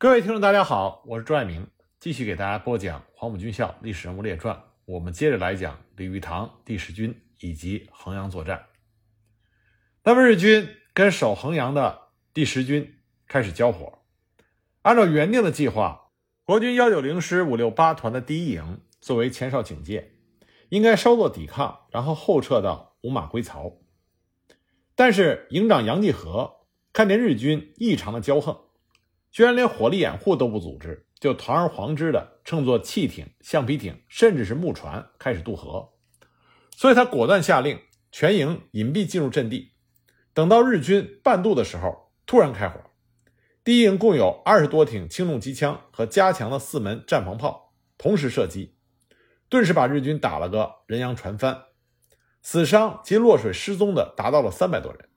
各位听众，大家好，我是朱爱明，继续给大家播讲《黄埔军校历史人物列传》。我们接着来讲李玉堂第十军以及衡阳作战。那么日军跟守衡阳的第十军开始交火。按照原定的计划，国军幺九零师五六八团的第一营作为前哨警戒，应该稍作抵抗，然后后撤到五马归曹。但是营长杨继和看见日军异常的骄横。居然连火力掩护都不组织，就堂而皇之的乘坐汽艇、橡皮艇，甚至是木船开始渡河。所以他果断下令全营隐蔽进入阵地。等到日军半渡的时候，突然开火。第一营共有二十多挺轻重机枪和加强的四门战防炮同时射击，顿时把日军打了个人仰船翻，死伤及落水失踪的达到了三百多人。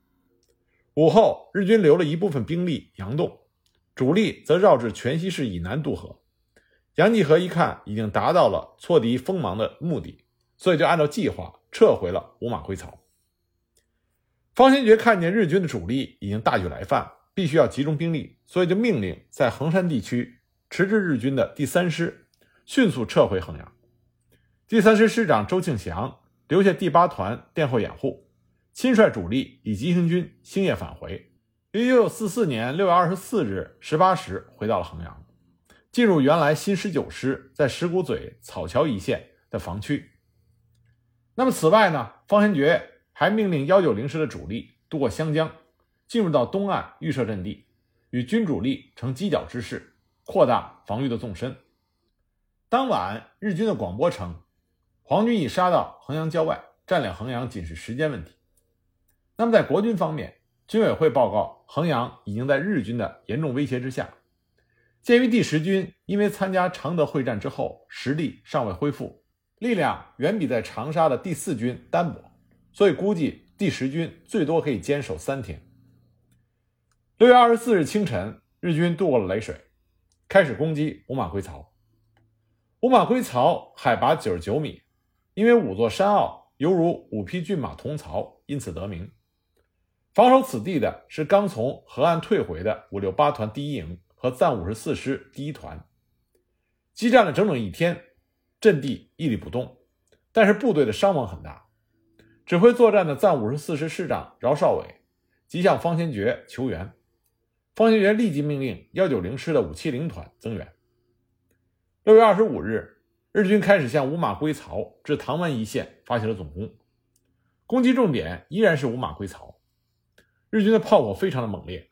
午后，日军留了一部分兵力佯动。主力则绕至全西市以南渡河。杨继和一看已经达到了挫敌锋芒的目的，所以就按照计划撤回了五马归槽。方先觉看见日军的主力已经大举来犯，必须要集中兵力，所以就命令在衡山地区迟滞日军的第三师迅速撤回衡阳。第三师师长周庆祥留下第八团殿后掩护，亲率主力以急行军星夜返回。于一九四四年六月二十四日十八时回到了衡阳，进入原来新十九师在石鼓嘴草桥一线的防区。那么此外呢，方先觉还命令幺九零师的主力渡过湘江，进入到东岸预设阵地，与军主力呈犄角之势，扩大防御的纵深。当晚，日军的广播称，皇军已杀到衡阳郊外，占领衡阳仅是时间问题。那么在国军方面，军委会报告，衡阳已经在日军的严重威胁之下。鉴于第十军因为参加常德会战之后实力尚未恢复，力量远比在长沙的第四军单薄，所以估计第十军最多可以坚守三天。六月二十四日清晨，日军渡过了雷水，开始攻击五马归曹。五马归曹海拔九十九米，因为五座山坳犹如五匹骏马同槽，因此得名。防守此地的是刚从河岸退回的五六八团第一营和暂五十四师第一团，激战了整整一天，阵地屹立不动，但是部队的伤亡很大。指挥作战的暂五十四师师长饶少伟即向方先觉求援，方先觉立即命令幺九零师的五七零团增援。六月二十五日，日军开始向五马归曹至唐湾一线发起了总攻，攻击重点依然是五马归曹。日军的炮火非常的猛烈，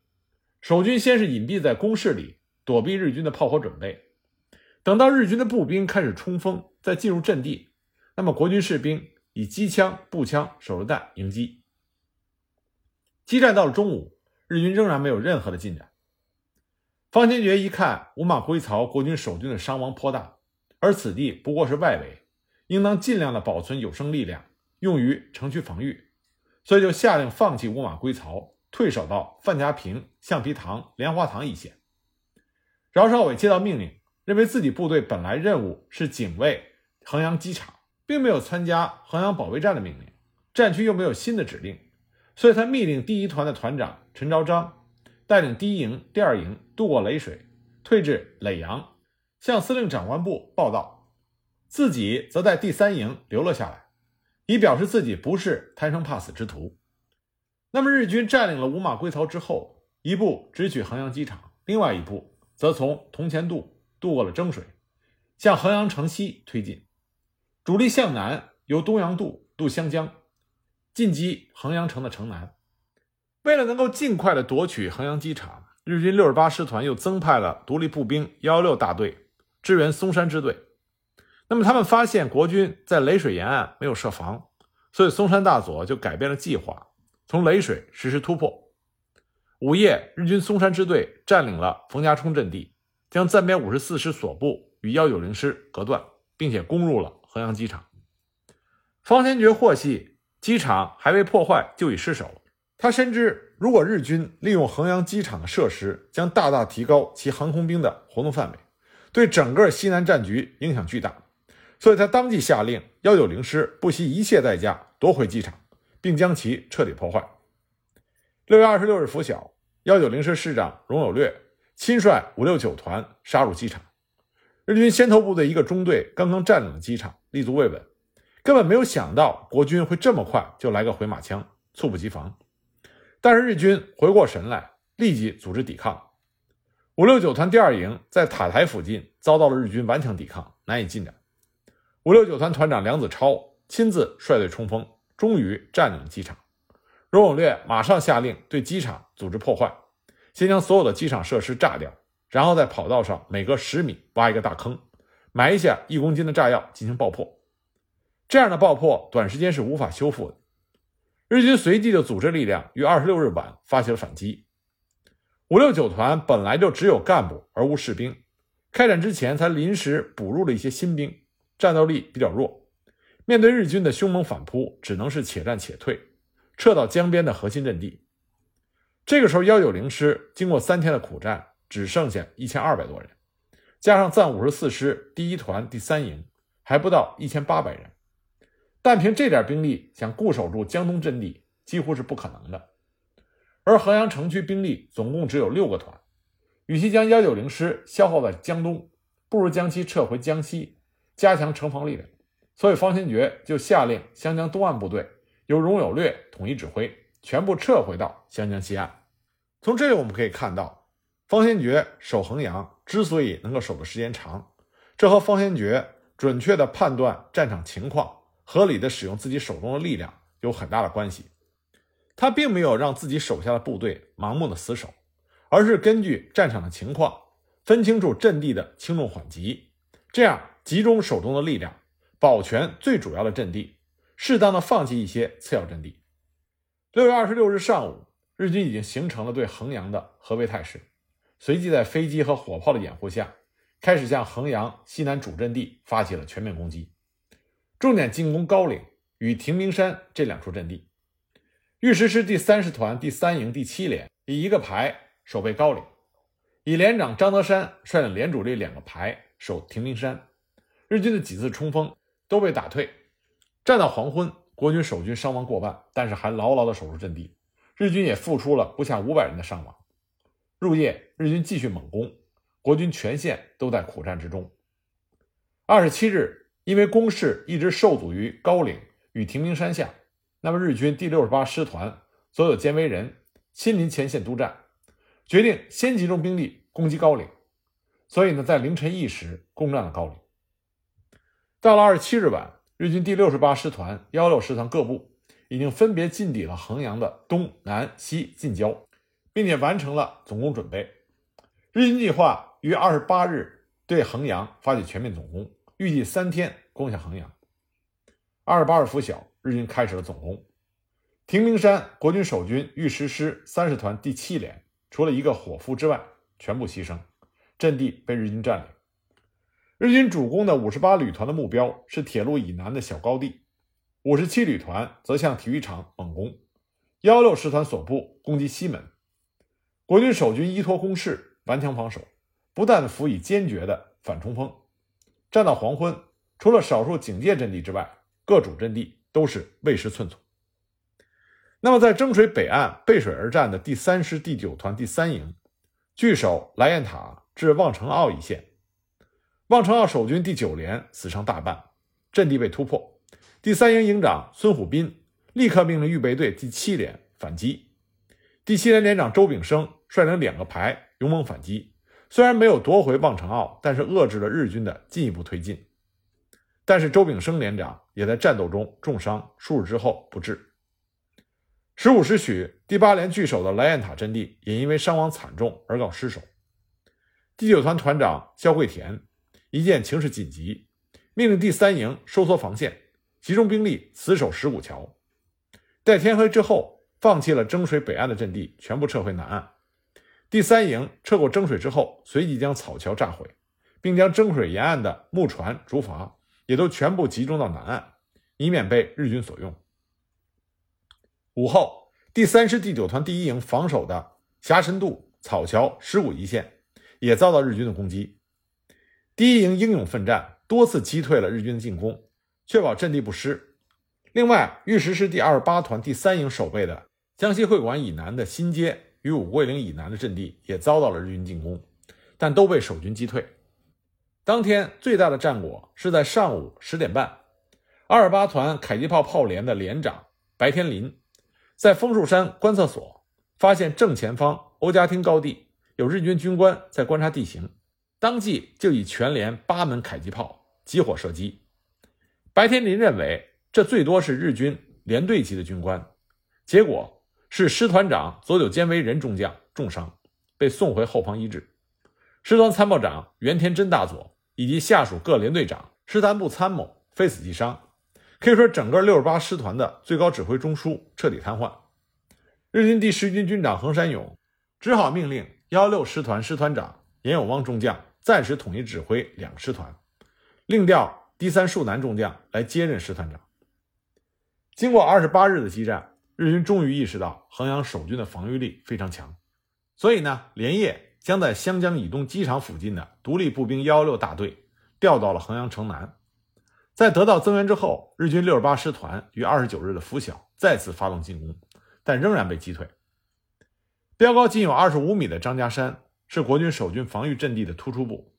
守军先是隐蔽在工事里躲避日军的炮火准备，等到日军的步兵开始冲锋，再进入阵地，那么国军士兵以机枪、步枪、手榴弹迎击。激战到了中午，日军仍然没有任何的进展。方先觉一看五马归曹，国军守军的伤亡颇大，而此地不过是外围，应当尽量的保存有生力量，用于城区防御。所以就下令放弃五马归曹，退守到范家坪、橡皮塘、莲花塘一线。饶少伟接到命令，认为自己部队本来任务是警卫衡阳机场，并没有参加衡阳保卫战的命令，战区又没有新的指令，所以他密令第一团的团长陈昭章带领第一营、第二营渡过雷水，退至耒阳，向司令长官部报道，自己则在第三营留了下来。以表示自己不是贪生怕死之徒。那么日军占领了五马归曹之后，一部直取衡阳机场，另外一部则从铜钱渡渡过了蒸水，向衡阳城西推进。主力向南，由东阳渡渡湘江，进击衡阳城的城南。为了能够尽快的夺取衡阳机场，日军六十八师团又增派了独立步兵幺幺六大队支援松山支队。那么他们发现国军在雷水沿岸没有设防，所以松山大佐就改变了计划，从雷水实施突破。午夜，日军松山支队占领了冯家冲阵地，将暂编五十四师所部与幺九零师隔断，并且攻入了衡阳机场。方先觉获悉机场还未破坏就已失守，他深知如果日军利用衡阳机场的设施，将大大提高其航空兵的活动范围，对整个西南战局影响巨大。所以他当即下令幺九零师不惜一切代价夺回机场，并将其彻底破坏。六月二十六日拂晓，幺九零师师长荣有略亲率五六九团杀入机场。日军先头部队一个中队刚刚占领了机场，立足未稳，根本没有想到国军会这么快就来个回马枪，猝不及防。但是日军回过神来，立即组织抵抗。五六九团第二营在塔台附近遭到了日军顽强抵抗，难以进展。五六九团团长梁子超亲自率队冲锋，终于占领了机场。荣永烈马上下令对机场组织破坏，先将所有的机场设施炸掉，然后在跑道上每隔十米挖一个大坑，埋下一公斤的炸药进行爆破。这样的爆破短时间是无法修复的。日军随即就组织力量于二十六日晚发起了反击。五六九团本来就只有干部而无士兵，开战之前才临时补入了一些新兵，战斗力比较弱。面对日军的凶猛反扑，只能是且战且退，撤到江边的核心阵地。这个时候，幺九零师经过三天的苦战，只剩下一千二百多人，加上暂五十四师第一团第三营，还不到一千八百人。但凭这点兵力，想固守住江东阵地几乎是不可能的。而衡阳城区兵力总共只有六个团，与其将幺九零师消耗在江东，不如将其撤回江西，加强城防力量。所以方先觉就下令湘江东岸部队由荣有略统一指挥，全部撤回到湘江西岸。从这里我们可以看到，方先觉守衡阳之所以能够守的时间长，这和方先觉准确的判断战场情况。合理的使用自己手中的力量有很大的关系。他并没有让自己手下的部队盲目的死守，而是根据战场的情况分清楚阵地的轻重缓急，这样集中手中的力量，保全最主要的阵地，适当的放弃一些次要阵地。六月二十六日上午，日军已经形成了对衡阳的合围态势，随即在飞机和火炮的掩护下，开始向衡阳西南主阵地发起了全面攻击。重点进攻高岭与亭名山这两处阵地。御十师第三师团第三营第七连以一个排守备高岭，以连长张德山率领连主力两个排守亭名山。日军的几次冲锋都被打退。战到黄昏，国军守军伤亡过半，但是还牢牢地守住阵地。日军也付出了不下五百人的伤亡。入夜，日军继续猛攻，国军全线都在苦战之中。二十七日。因为攻势一直受阻于高岭与亭名山下，那么日军第六十八师团所有监卫人亲临前线督战，决定先集中兵力攻击高岭。所以呢，在凌晨一时攻占了高岭。到了二十七日晚，日军第六十八师团、幺六师团各部已经分别进抵了衡阳的东南西近郊，并且完成了总攻准备。日军计划于二十八日对衡阳发起全面总攻。预计三天攻下衡阳。二十八日拂晓，日军开始了总攻。亭明山国军守军御十师三十团第七连，除了一个伙夫之外，全部牺牲，阵地被日军占领。日军主攻的五十八旅团的目标是铁路以南的小高地，五十七旅团则向体育场猛攻。幺六师团所部攻击西门。国军守军依托攻势，顽强防守，不但辅以坚决的反冲锋。战到黄昏，除了少数警戒阵地之外，各主阵地都是未失寸土。那么，在征水北岸背水而战的第三师第九团第三营，据守莱雁塔至望城坳一线。望城坳守军第九连死伤大半，阵地被突破。第三营营长孙虎斌立刻命令预备队第七连反击。第七连连长周炳生率领两个排勇猛反击。虽然没有夺回望城坳，但是遏制了日军的进一步推进。但是周炳生连长也在战斗中重伤，数日之后不治。十五时许第八连据守的莱雁塔阵地也因为伤亡惨重而告失守。第九团团长肖桂田一见情势紧急，命令第三营收缩防线，集中兵力死守石鼓桥。待天黑之后，放弃了征水北岸的阵地，全部撤回南岸。第三营撤过征水之后，随即将草桥炸毁，并将征水沿岸的木船、竹筏也都全部集中到南岸，以免被日军所用。午后，第三师第九团第一营防守的峡深渡、草桥、石鼓一线也遭到日军的攻击。第一营英勇奋战，多次击退了日军的进攻，确保阵地不失。另外，御十师第二十八团第三营守备的江西会馆以南的新街。与五桂岭以南的阵地也遭到了日军进攻，但都被守军击退。当天最大的战果是在上午十点半，二八团迫击炮炮连的连长白天林，在枫树山观测所发现正前方欧家厅高地有日军军官在观察地形，当即就以全连八门迫击炮集火射击。白天林认为这最多是日军连队级的军官，结果是师团长佐久间为人中将重伤，被送回后方医治。师团参谋长原田真大佐。以及下属各连队长、师团部参谋非死即伤，可以说整个六十八师团的最高指挥中枢彻底瘫痪。日军第十军军长横山勇只好命令幺六师团师团长岩永汪中将暂时统一指挥两个师团，另调第三树南中将来接任师团长。经过二十八日的激战，日军终于意识到衡阳守军的防御力非常强，所以呢，连夜。将在湘江以东机场附近的独立步兵幺幺六大队调到了衡阳城南。在得到增援之后，日军六十八师团于二十九日的拂晓再次发动进攻，但仍然被击退。标高仅有二十五米的张家山是国军守军防御阵地的突出部，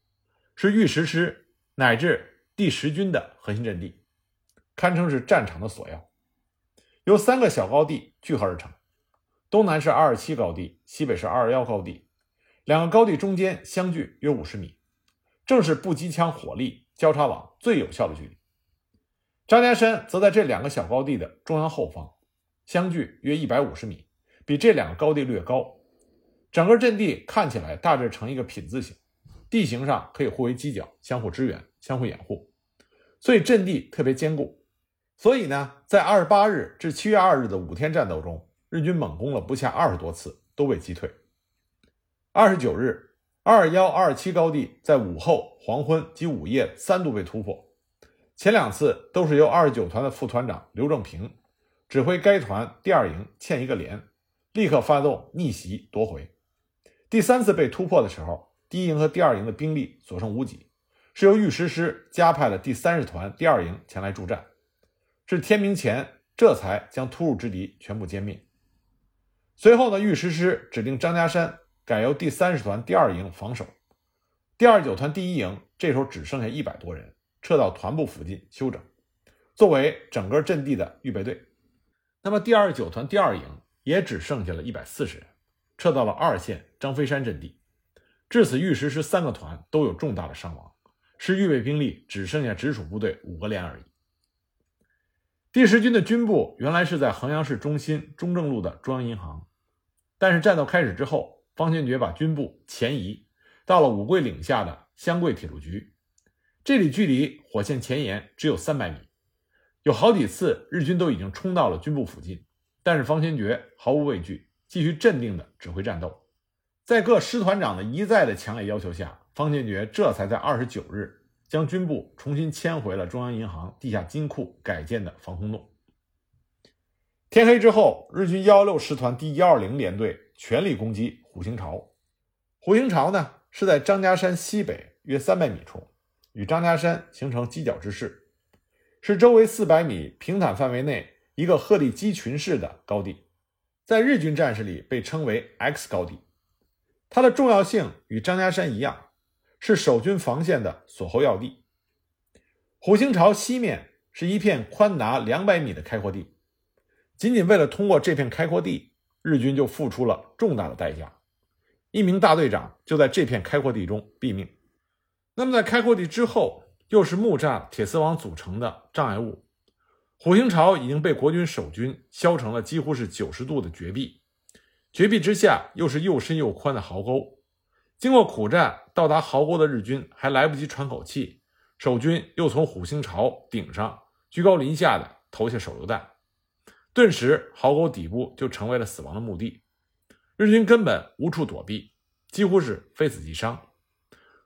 是御十师乃至第十军的核心阵地，堪称是战场的锁要。由三个小高地聚合而成，东南是二二七高地，西北是二二幺高地。两个高地中间相距约五十米，正是步机枪火力交叉网最有效的距离。张家山则在这两个小高地的中央后方，相距约一百五十米，比这两个高地略高。整个阵地看起来大致呈一个品字形，地形上可以互为犄角，相互支援，相互掩护，所以阵地特别坚固。所以呢，在二十八日至七月二日的五天战斗中，日军猛攻了不下二十多次，都被击退。二十九日，二幺二七高地在午后、黄昏及午夜三度被突破，前两次都是由二十九团的副团长刘正平指挥该团第二营欠一个连，立刻发动逆袭夺回。第三次被突破的时候，第一营和第二营的兵力所剩无几，是由御十师加派了第三十团第二营前来助战，至天明前这才将突入之敌全部歼灭。随后呢，御十师指定张家山。改由第三十团第二营防守，第二九团第一营这时候只剩下一百多人，撤到团部附近休整，作为整个阵地的预备队。那么第二九团第二营也只剩下了一百四十人，撤到了二线张飞山阵地。至此，御十师三个团都有重大的伤亡，是预备兵力只剩下直属部队五个连而已。第十军的军部原来是在衡阳市中心中正路的中央银行，但是战斗开始之后。方先觉把军部前移到了五桂岭下的湘桂铁路局，这里距离火线前沿只有三百米，有好几次日军都已经冲到了军部附近，但是方先觉毫无畏惧，继续镇定地指挥战斗。在各师团长的一再的强烈要求下，方先觉这才在二十九日将军部重新迁回了中央银行地下金库改建的防空洞。天黑之后，日军幺六师团第幺二零联队。全力攻击虎形巢。虎形巢呢是在张家山西北约三百米处，与张家山形成犄角之势，是周围四百米平坦范围内一个鹤立鸡群式的高地，在日军战士里被称为 X 高地。它的重要性与张家山一样，是守军防线的锁喉要地。虎形巢西面是一片宽达两百米的开阔地，仅仅为了通过这片开阔地。日军就付出了重大的代价，一名大队长就在这片开阔地中毙命。那么，在开阔地之后，又是木栅铁丝网组成的障碍物。虎形巢已经被国军守军削成了几乎是九十度的绝壁，绝壁之下又是又深又宽的壕沟。经过苦战，到达壕沟的日军还来不及喘口气，守军又从虎形巢顶上居高临下的投下手榴弹。顿时，壕沟底部就成为了死亡的墓地，日军根本无处躲避，几乎是非死即伤，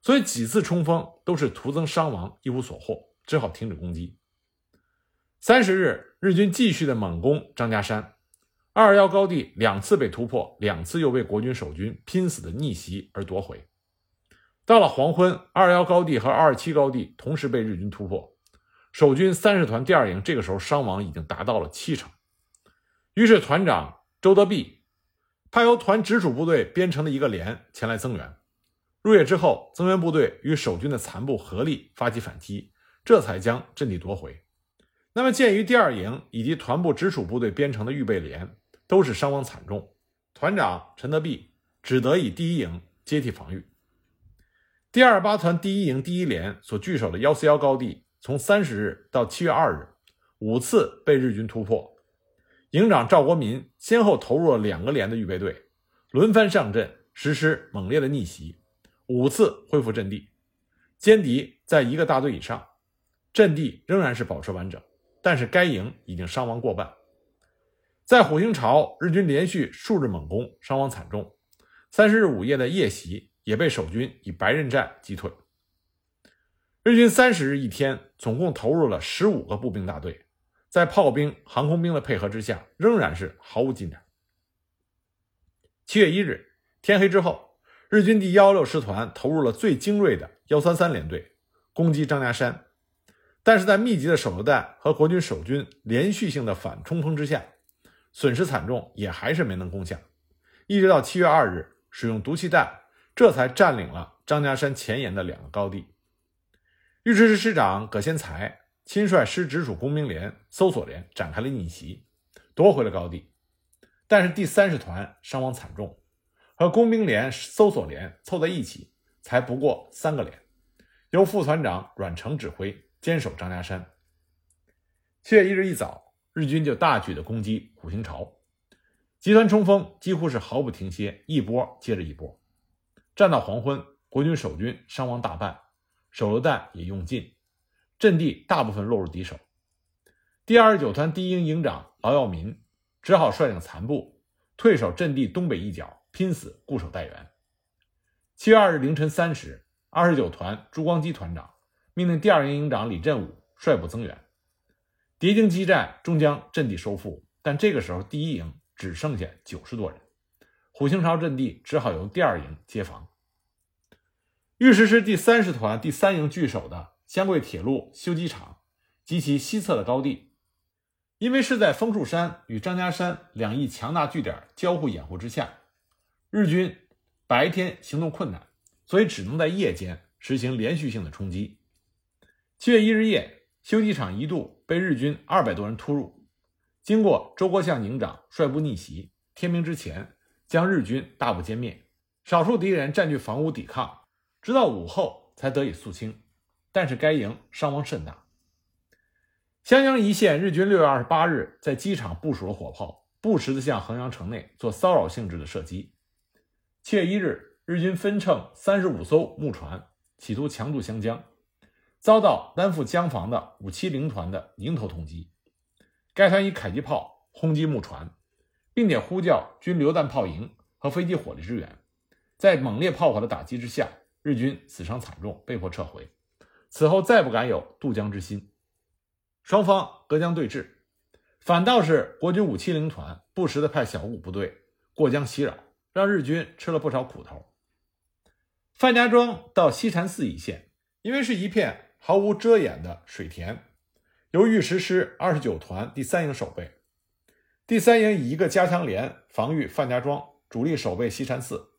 所以几次冲锋都是徒增伤亡，一无所获，只好停止攻击。三十日，日军继续的猛攻张家山，二二幺高地两次被突破，两次又被国军守军拼死的逆袭而夺回。到了黄昏，二幺高地和二二七高地同时被日军突破，守军三十团第二营这个时候伤亡已经达到了七成。于是，团长周德弼派由团直属部队编成的一个连前来增援。入夜之后，增援部队与守军的残部合力发起反击，这才将阵地夺回。那么，鉴于第二营以及团部直属部队编成的预备连都是伤亡惨重，团长陈德弼只得以第一营接替防御。第二八团第一营第一连所据守的幺四幺高地，从三十日到七月二日，五次被日军突破。营长赵国民先后投入了两个连的预备队，轮番上阵，实施猛烈的逆袭，五次恢复阵地，歼敌在一个大队以上，阵地仍然是保持完整。但是该营已经伤亡过半，在虎兴巢，日军连续数日猛攻，伤亡惨重。三十日午夜的夜袭也被守军以白刃战击退。日军三十日一天总共投入了十五个步兵大队，在炮兵、航空兵的配合之下，仍然是毫无进展。七月一日天黑之后，日军第幺六师团投入了最精锐的幺三三联队，攻击张家山。但是在密集的手榴弹和国军守军连续性的反冲锋之下，损失惨重，也还是没能攻下。一直到七月二日，使用毒气弹，这才占领了张家山前沿的两个高地。尉迟师师长葛先才亲率师直属工兵连、搜索连展开了逆袭，夺回了高地。但是第三十团伤亡惨重，和工兵连、搜索连凑在一起，才不过三个连，由副团长阮成指挥。坚守张家山。七月一日一早，日军就大举的攻击虎兴巢，集团冲锋几乎是毫不停歇，一波接着一波。战到黄昏，国军守军伤亡大半，手榴弹也用尽，阵地大部分落入敌手。第二十九团第一营营长劳耀民只好率领残部退守阵地东北一角，拼死固守待援。七月二日凌晨三时，二十九团朱光基团长。命令第二营营长李振武率部增援，敌经激战，终将阵地收复。但这个时候，第一营只剩下九十多人，虎兴巢阵地只好由第二营接防。御史师第三十团第三营据守的湘桂铁路修机厂及其西侧的高地，因为是在枫树山与张家山两翼强大据点交互掩护之下，日军白天行动困难，所以只能在夜间实行连续性的冲击。七月一日夜，修机厂一度被日军二百多人突入，经过周国相营长率部逆袭，天明之前将日军大部歼灭，少数敌人占据房屋抵抗，直到午后才得以肃清。但是该营伤亡甚大。襄阳一线日军六月二十八日在机场部署了火炮，不时地向衡阳城内做骚扰性质的射击。七月一日，日军分乘三十五艘木船，企图强渡湘江。遭到担负江防的五七零团的迎头痛击，该团以迫击炮轰击木船，并且呼叫军榴弹炮营和飞机火力支援。在猛烈炮火的打击之下，日军死伤惨重，被迫撤回。此后再不敢有渡江之心。双方隔江对峙，反倒是国军五七零团不时的派小股部队过江袭扰，让日军吃了不少苦头。范家庄到西禅寺一线，因为是一片。毫无遮掩的水田，由御石师二十九团第三营守备。第三营以一个加强连防御范家庄，主力守备西禅寺。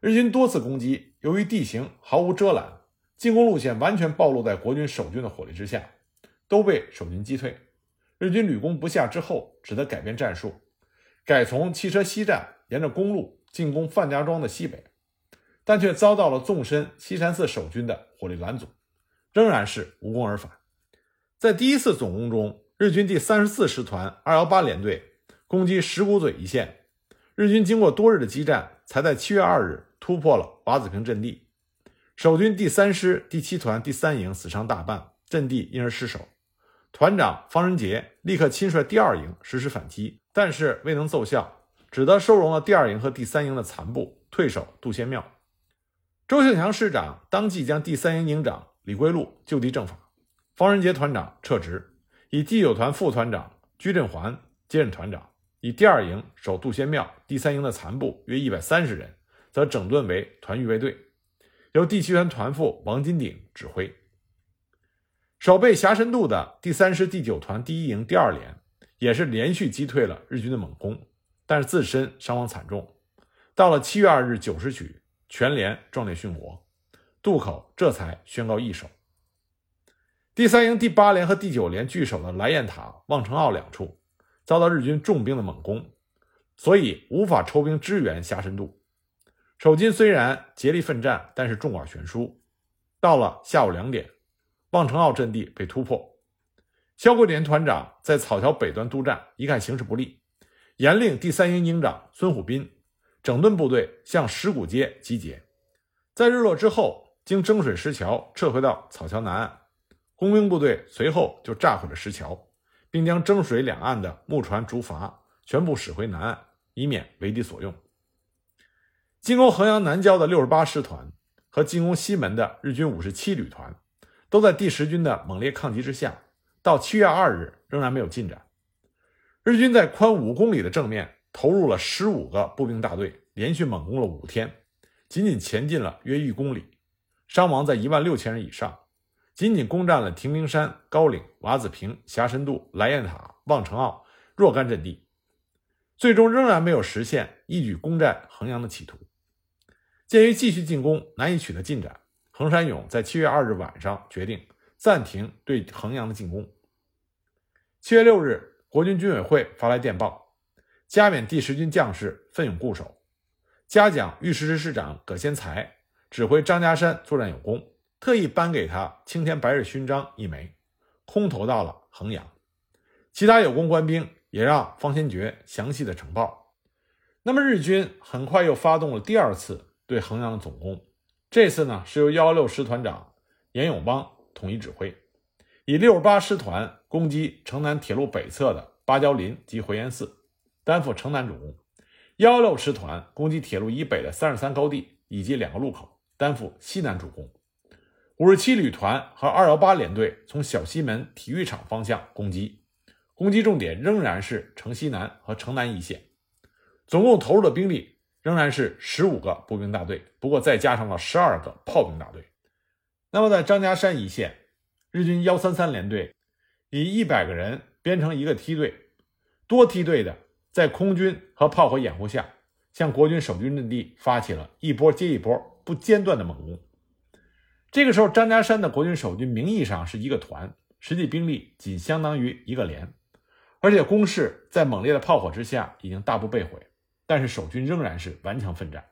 日军多次攻击，由于地形毫无遮拦，进攻路线完全暴露在国军守军的火力之下，都被守军击退。日军屡攻不下之后，只得改变战术，改从汽车西站，沿着公路进攻范家庄的西北，但却遭到了纵深西禅寺守军的火力拦阻。仍然是无功而返。在第一次总攻中，日军第三十四师团二幺八联队攻击石鼓嘴一线，日军经过多日的激战，才在七月二日突破了瓦子坪阵地。守军第三师第七团第三营死伤大半，阵地因而失守。团长方仁杰立刻亲率第二营实施反击，但是未能奏效，只得收容了第二营和第三营的残部，退守杜仙庙。周庆祥师长当即将第三营营长。李桂禄就地正法，方仁杰团长撤职，以第九团副团长居振环接任团长，以第二营守杜仙庙，第三营的残部约一百三十人，则整顿为团预备队，由第七团团副王金鼎指挥。守备霞深渡的第三师第九团第一营第二连，也是连续击退了日军的猛攻，但是自身伤亡惨重，到了七月二日九时许，全连壮烈殉国，渡口这才宣告易手。第三营第八连和第九连据守的来雁塔、望城坳两处，遭到日军重兵的猛攻，所以无法抽兵支援虾深渡。守军虽然竭力奋战，但是众寡悬殊。到了下午两点，望城坳阵地被突破。肖桂田团长在草桥北端督战，一看形势不利，严令第三营营长孙虎斌整顿部队向石鼓街集结，在日落之后，经征水石桥撤回到草桥南岸。工兵部队随后就炸毁了石桥，并将征水两岸的木船、竹筏全部驶回南岸，以免为敌所用。进攻衡阳南郊的六十八师团和进攻西门的日军五十七旅团，都在第十军的猛烈抗击之下，到七月二日仍然没有进展。日军在宽五公里的正面投入了十五个步兵大队，连续猛攻了五天，仅仅前进了约一公里，伤亡在一万六千人以上。仅仅攻占了亭名山、高岭、瓦子坪、霞深渡、来雁塔、望城坳若干阵地，最终仍然没有实现一举攻占衡阳的企图。鉴于继续进攻难以取得进展，衡山勇在七月二日晚上决定暂停对衡阳的进攻。七月六日，国军军委会发来电报，加冕第十军将士奋勇固守，嘉奖御师师师长葛先才指挥张家山作战有功。特意颁给他青天白日勋章一枚，空投到了衡阳。其他有功官兵也让方先觉详细的呈报。那么日军很快又发动了第二次对衡阳的总攻，这次呢是由幺六师团长严永邦统一指挥，以六十八师团攻击城南铁路北侧的芭蕉林及回岩寺，担负城南主攻；幺六师团攻击铁路以北的三十三高地以及两个路口，担负西南主攻。五十七旅团和二幺八联队从小西门体育场方向攻击，攻击重点仍然是城西南和城南一线，总共投入的兵力仍然是十五个步兵大队，不过再加上了十二个炮兵大队。那么在张家山一线，日军幺三三联队以一百个人编成一个梯队，多梯队的在空军和炮火掩护下，向国军守军阵地发起了一波接一波不间断的猛攻。这个时候，张家山的国军守军名义上是一个团，实际兵力仅相当于一个连，而且攻势在猛烈的炮火之下已经大部被毁，但是守军仍然是顽强奋战。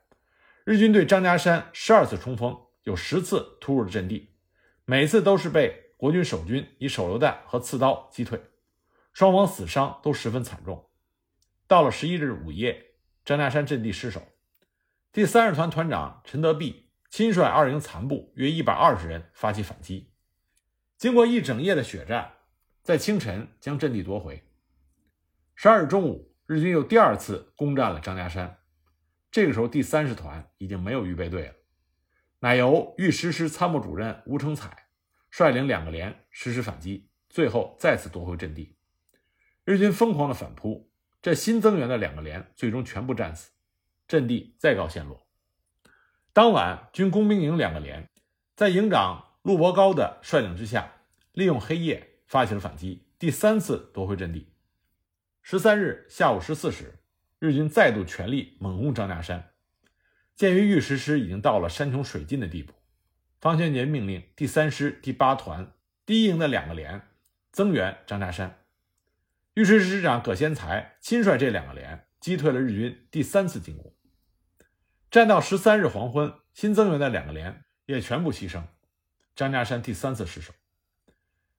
日军对张家山十二次冲锋，有十次突入了阵地，每次都是被国军守军以手榴弹和刺刀击退，双方死伤都十分惨重。到了十一日午夜，张家山阵地失守，第三十团团长陈德弼。亲率二营残部约一百二十人发起反击，经过一整夜的血战，在清晨将阵地夺回。十二日中午，日军又第二次攻占了张家山。这个时候，第三师团已经没有预备队了，乃由豫师师参谋主任吴成才率领两个连实施反击，最后再次夺回阵地。日军疯狂的反扑，这新增援的两个连最终全部战死，阵地再告陷落。当晚，军工兵营两个连，在营长陆伯高的率领之下，利用黑夜发起了反击，第三次夺回阵地。十三日下午十四时，日军再度全力猛攻张家山。鉴于玉石师已经到了山穷水尽的地步，方先觉命令第三师第八团第一营的两个连增援张家山。玉石师师长葛先才亲率这两个连击退了日军第三次进攻。战到十三日黄昏，新增援的两个连也全部牺牲，张家山第三次失守。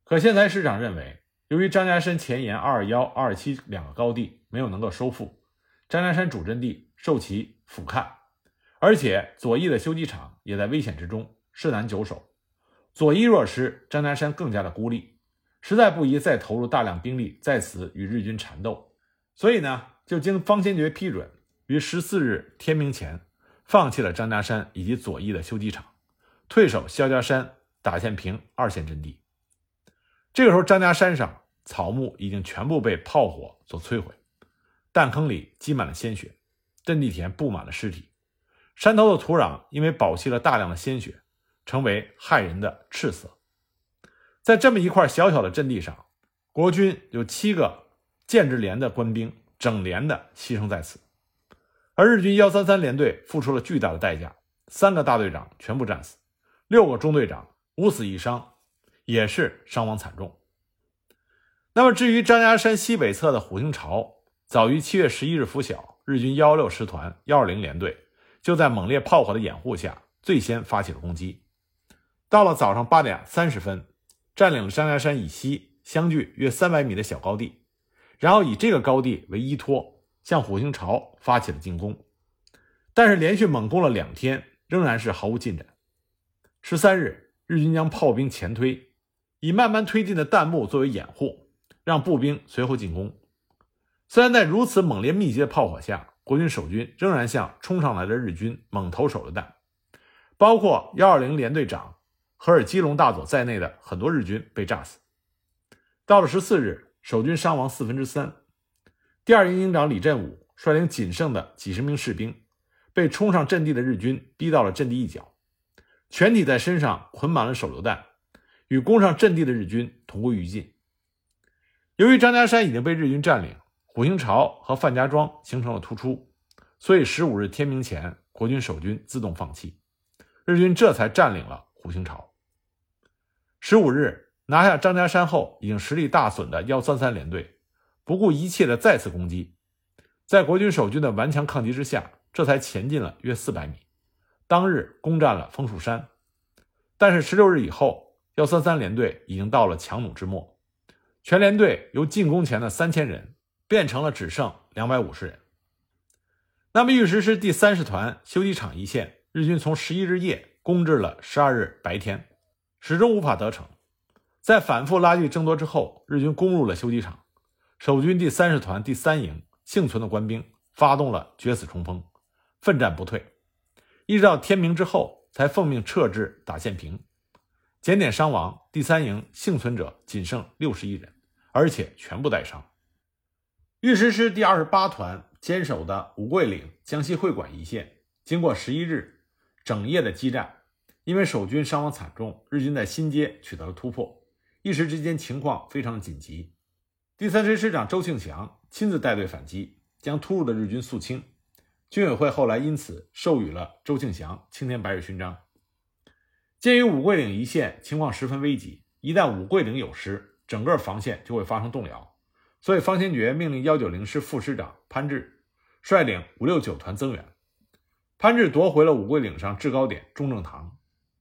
可现才师长认为，由于张家山前沿二二幺、二二七两个高地没有能够收复，张家山主阵地受其俯瞰，而且左翼的修机场也在危险之中，势难久守。左翼弱师，张家山更加的孤立，实在不宜再投入大量兵力在此与日军缠斗，所以呢，就经方先觉批准，于十四日天明前。放弃了张家山以及左翼的修机场，退守萧家山、打线坪二线阵地。这个时候，张家山上草木已经全部被炮火所摧毁，弹坑里积满了鲜血，阵地田布满了尸体，山头的土壤因为饱吸了大量的鲜血，成为骇人的赤色。在这么一块小小的阵地上，国军有七个建制连的官兵整连的牺牲在此。而日军幺三三联队付出了巨大的代价，三个大队长全部战死，六个中队长五死一伤，也是伤亡惨重。那么，至于张家山西北侧的虎兴巢，早于七月十一日拂晓，日军幺幺六师团幺二零联队就在猛烈炮火的掩护下，最先发起了攻击。到了早上八点三十分，占领了张家山以西相距约三百米的小高地，然后以这个高地为依托，向虎兴巢发起了进攻。但是连续猛攻了两天，仍然是毫无进展。十三日，日军将炮兵前推，以慢慢推进的弹幕作为掩护。让步兵随后进攻。虽然在如此猛烈密集的炮火下，国军守军仍然向冲上来的日军猛投手榴弹，包括幺二零联队长荷尔基隆大佐在内的很多日军被炸死。到了十四日，守军伤亡四分之三。第二营营长李振武率领仅剩的几十名士兵，被冲上阵地的日军逼到了阵地一角，全体在身上捆满了手榴弹，与攻上阵地的日军同归于尽。由于张家山已经被日军占领，虎兴巢和范家庄形成了突出，所以十五日天明前，国军守军自动放弃，日军这才占领了虎兴巢。十五日拿下张家山后，已经实力大损的幺三三联队，不顾一切的再次攻击，在国军守军的顽强抗击之下，这才前进了约四百米，当日攻占了枫树山。但是十六日以后，幺三三联队已经到了强弩之末。全连队由进攻前的三千人变成了只剩两百五十人。那么，玉石师第三十团修机场一线，日军从十一日夜攻至了十二日白天，始终无法得逞。在反复拉锯争夺之后，日军攻入了修机场。守军第三十团第三营幸存的官兵发动了决死冲锋，奋战不退，一直到天明之后才奉命撤至打县坪。检点伤亡，第三营幸存者仅剩六十一人。而且全部带伤。御师师第二十八团坚守的五桂岭江西会馆一线，经过十一日整夜的激战，因为守军伤亡惨重，日军在新街取得了突破，一时之间情况非常紧急。第三师师长周庆祥亲自带队反击，将突入的日军肃清。军委会后来因此授予了周庆祥青天白日勋章。鉴于五桂岭一线情况十分危急，一旦五桂岭有失，整个防线就会发生动摇，所以方先觉命令幺九零师副师长潘志率领五六九团增援。潘志夺回了五桂岭上制高点中正堂，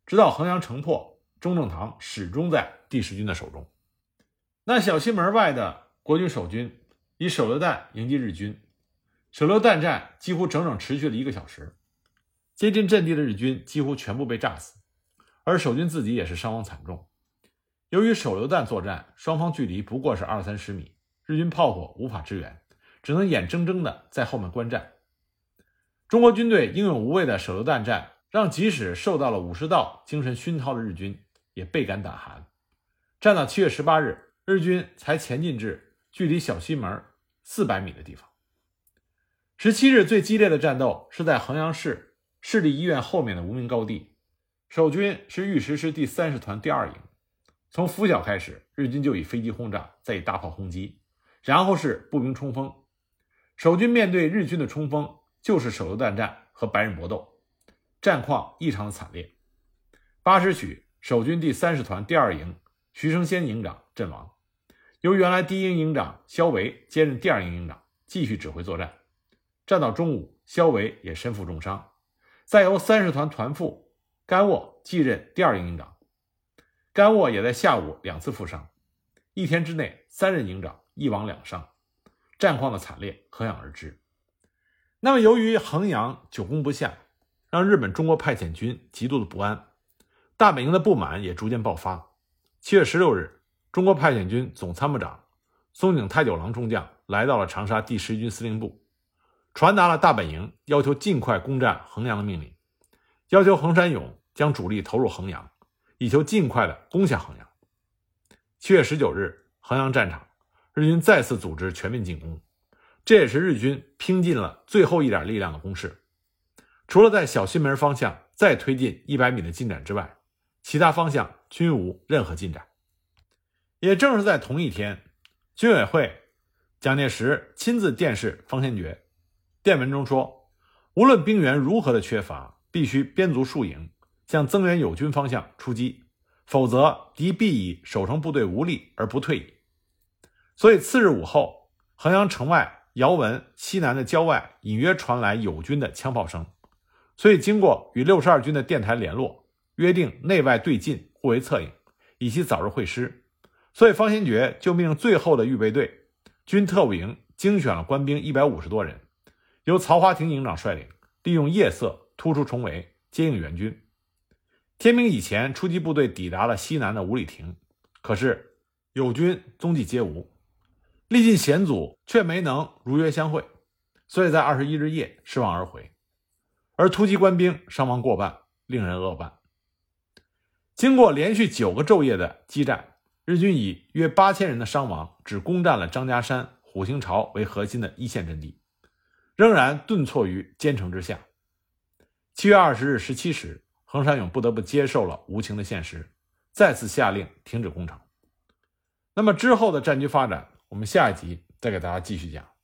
直到衡阳城破，中正堂始终在第十军的手中。那小西门外的国军守军以手榴弹迎击日军，手榴弹战几乎整整持续了一个小时，接近阵地的日军几乎全部被炸死，而守军自己也是伤亡惨重。由于手榴弹作战，双方距离不过是二三十米，日军炮火无法支援，只能眼睁睁地在后面观战。中国军队英勇无畏的手榴弹战，让即使受到了武士道精神熏陶的日军也倍感胆寒。战到七月十八日，日军才前进至距离小西门四百米的地方。十七日最激烈的战斗是在衡阳市市立医院后面的无名高地，守军是玉石师第三十团第二营。从拂晓开始，日军就以飞机轰炸，再以大炮轰击，然后是步兵冲锋。守军面对日军的冲锋，就是手榴弹战和白刃搏斗，战况异常的惨烈。八时许，守军第三十团第二营徐生先营长阵亡，由原来第一营营长肖维接任第二营营长，继续指挥作战。战到中午，肖维也身负重伤，再由三十团团副甘沃继任第二营营长。甘沃也在下午两次负伤，一天之内三任营长一亡两伤，战况的惨烈可想而知。那么，由于衡阳久攻不下，让日本中国派遣军极度的不安，大本营的不满也逐渐爆发。七月十六日，中国派遣军总参谋长松井太久郎中将来到了长沙第十一军司令部，传达了大本营要求尽快攻占衡阳的命令，要求横山勇将主力投入衡阳。以求尽快的攻下衡阳。七月十九日，衡阳战场，日军再次组织全面进攻，这也是日军拼尽了最后一点力量的攻势。除了在小西门方向再推进一百米的进展之外，其他方向均无任何进展。也正是在同一天，军委会蒋介石亲自电示方先觉，电文中说：“无论兵员如何的缺乏，必须编足数营，向增援友军方向出击，否则敌必以守城部队无力而不退矣。所以次日午后，衡阳城外遥闻西南的郊外隐约传来友军的枪炮声，所以经过与六十二军的电台联络，约定内外对进，互为策应，以期早日会师。所以方先觉就命最后的预备队军特务营精选了官兵一百五十多人，由曹华亭营长率领，利用夜色突出重围，接应援军。天明以前，出击部队抵达了西南的五里亭，可是友军踪迹皆无。历尽险阻，却没能如约相会，所以在二十一日夜失望而回。而突击官兵伤亡过半，令人恶半。经过连续九个昼夜的激战，日军以约八千人的伤亡，只攻占了张家山、虎形巢为核心的一线阵地，仍然顿挫于坚城之下。七月二十日十七时，横山勇不得不接受了无情的现实，再次下令停止攻城。那么之后的战局发展？我们下一集再给大家继续讲。